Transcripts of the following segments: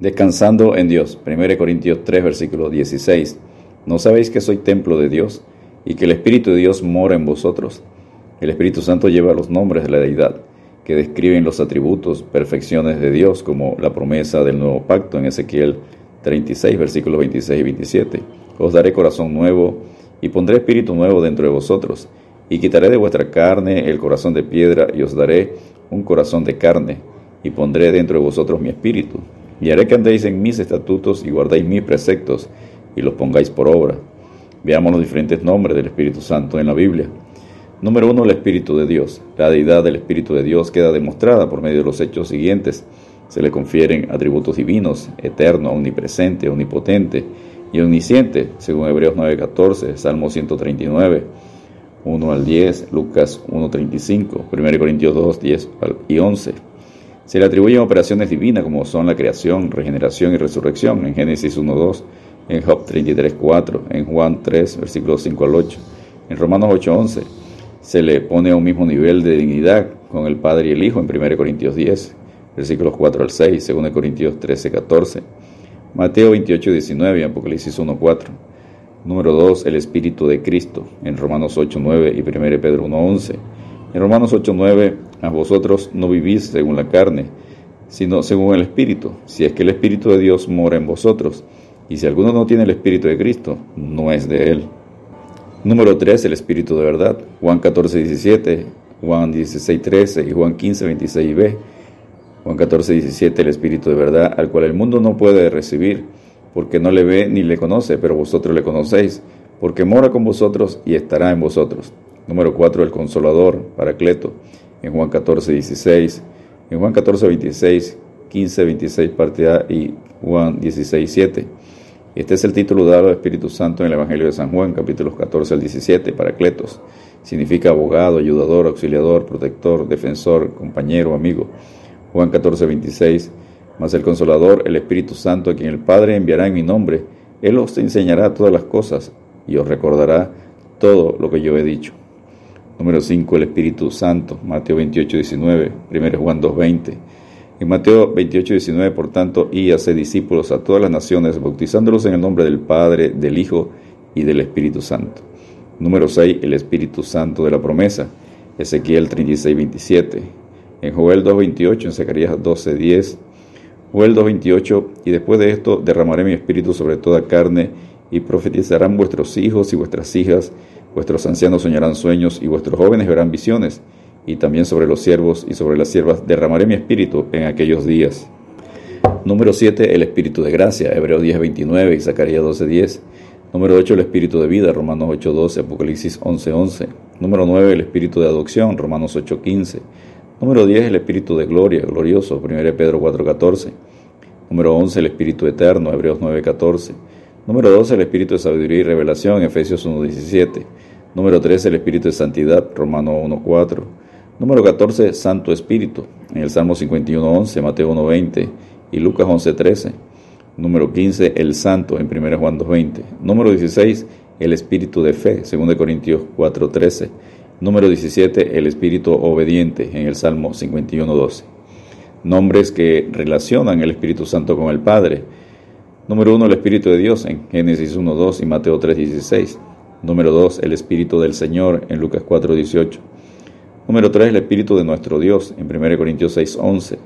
Descansando en Dios. 1 Corintios 3, versículo 16. ¿No sabéis que soy templo de Dios y que el Espíritu de Dios mora en vosotros? El Espíritu Santo lleva los nombres de la deidad, que describen los atributos, perfecciones de Dios, como la promesa del nuevo pacto en Ezequiel 36, versículos 26 y 27. Os daré corazón nuevo y pondré espíritu nuevo dentro de vosotros, y quitaré de vuestra carne el corazón de piedra y os daré un corazón de carne, y pondré dentro de vosotros mi espíritu y haré que andéis en mis estatutos y guardéis mis preceptos y los pongáis por obra. Veamos los diferentes nombres del Espíritu Santo en la Biblia. Número uno, el Espíritu de Dios. La deidad del Espíritu de Dios queda demostrada por medio de los hechos siguientes. Se le confieren atributos divinos, eterno, omnipresente, omnipotente y omnisciente, según Hebreos 9:14, Salmo 139, 1 al 10, Lucas 1:35, 1 Corintios 2, 10 y 11. Se le atribuyen operaciones divinas como son la creación, regeneración y resurrección en Génesis 1.2, en Job 33.4, en Juan 3, versículos 5 al 8, en Romanos 8.11. Se le pone a un mismo nivel de dignidad con el Padre y el Hijo en 1 Corintios 10, versículos 4 al 6, 2 Corintios 13.14, Mateo 28.19 y Apocalipsis 1.4. Número 2, el Espíritu de Cristo en Romanos 8.9 y 1 Pedro 1.11. En Romanos 8.9, a vosotros no vivís según la carne, sino según el Espíritu, si es que el Espíritu de Dios mora en vosotros. Y si alguno no tiene el Espíritu de Cristo, no es de él. Número 3, el Espíritu de verdad. Juan 14, 17, Juan 16, 13 y Juan 15, 26 b. Juan 14, 17, el Espíritu de verdad, al cual el mundo no puede recibir, porque no le ve ni le conoce, pero vosotros le conocéis, porque mora con vosotros y estará en vosotros. Número 4, el Consolador, Paracleto, en Juan 14, 16. En Juan 14, 26, 15, 26, parte A y Juan 16, 7. Este es el título dado al Espíritu Santo en el Evangelio de San Juan, capítulos 14 al 17, Paracletos. Significa abogado, ayudador, auxiliador, protector, defensor, compañero, amigo. Juan 14, 26. Mas el Consolador, el Espíritu Santo, a quien el Padre enviará en mi nombre, Él os enseñará todas las cosas y os recordará todo lo que yo he dicho. Número 5, el Espíritu Santo, Mateo 28, 19, 1 Juan 2, 20. En Mateo 28, 19, por tanto, y discípulos a todas las naciones, bautizándolos en el nombre del Padre, del Hijo y del Espíritu Santo. Número 6, el Espíritu Santo de la promesa, Ezequiel 36, 27. En Joel 2, 28, en Zacarías 12, 10. Joel 2, 28, y después de esto derramaré mi espíritu sobre toda carne, y profetizarán vuestros hijos y vuestras hijas, Vuestros ancianos soñarán sueños y vuestros jóvenes verán visiones, y también sobre los siervos y sobre las siervas derramaré mi espíritu en aquellos días. Número 7, el espíritu de gracia, Hebreos 10, 29 y Zacarías 12, 10. Número 8, el espíritu de vida, Romanos 8, 12, Apocalipsis 11, 11. Número 9, el espíritu de adopción, Romanos 8, 15. Número 10, el espíritu de gloria, glorioso, 1 Pedro 4, 14. Número 11, el espíritu eterno, Hebreos 9, 14. Número 12, el espíritu de sabiduría y revelación, Efesios 1, 17. Número 13, el Espíritu de Santidad, Romano 1.4. Número 14, Santo Espíritu, en el Salmo 51.11, Mateo 1.20 y Lucas 11.13. Número 15, el Santo, en 1 Juan 2.20. Número 16, el Espíritu de Fe, 2 Corintios 4.13. Número 17, el Espíritu Obediente, en el Salmo 51.12. Nombres que relacionan el Espíritu Santo con el Padre. Número 1, el Espíritu de Dios, en Génesis 1.2 y Mateo 3.16. Número 2, el Espíritu del Señor en Lucas 4, 18. Número 3, el Espíritu de nuestro Dios en 1 Corintios 6, 11.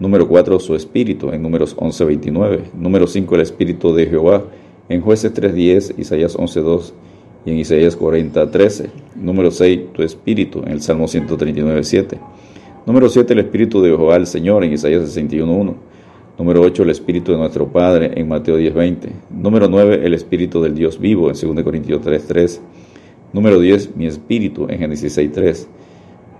Número 4, su Espíritu en Números 11, 29. Número 5, el Espíritu de Jehová en Jueces 3, 10, Isaías 11, 2 y en Isaías 40, 13. Número 6, tu Espíritu en el Salmo 139, 7. Número 7, el Espíritu de Jehová el Señor en Isaías 61, 1. Número 8, el Espíritu de nuestro Padre en Mateo 10:20. Número 9, el Espíritu del Dios vivo en 2 Corintios 3:3. Número 10, mi Espíritu en Génesis 6:3.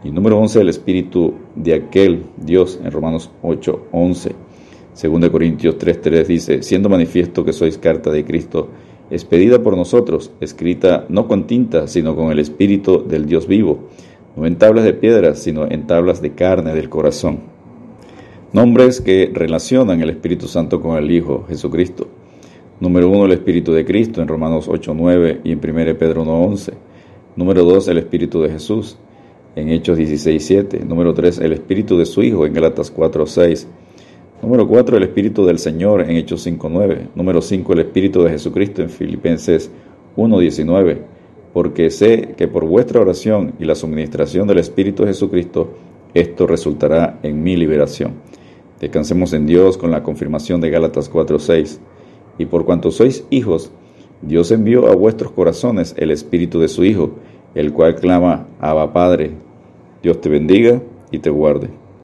Y número 11, el Espíritu de aquel Dios en Romanos 8:11. 2 Corintios 3:3 dice, siendo manifiesto que sois carta de Cristo, expedida por nosotros, escrita no con tinta, sino con el Espíritu del Dios vivo, no en tablas de piedra, sino en tablas de carne del corazón. Nombres que relacionan el Espíritu Santo con el Hijo Jesucristo. Número uno, el Espíritu de Cristo en Romanos 8.9 y en 1 Pedro 1.11. Número 2, el Espíritu de Jesús en Hechos 16.7. Número 3, el Espíritu de su Hijo en Galatas 4.6. Número 4, el Espíritu del Señor en Hechos 5.9. Número 5, el Espíritu de Jesucristo en Filipenses 1.19. Porque sé que por vuestra oración y la suministración del Espíritu Jesucristo, esto resultará en mi liberación. Descansemos en Dios con la confirmación de Gálatas 4.6. Y por cuanto sois hijos, Dios envió a vuestros corazones el Espíritu de su Hijo, el cual clama, Abba Padre. Dios te bendiga y te guarde.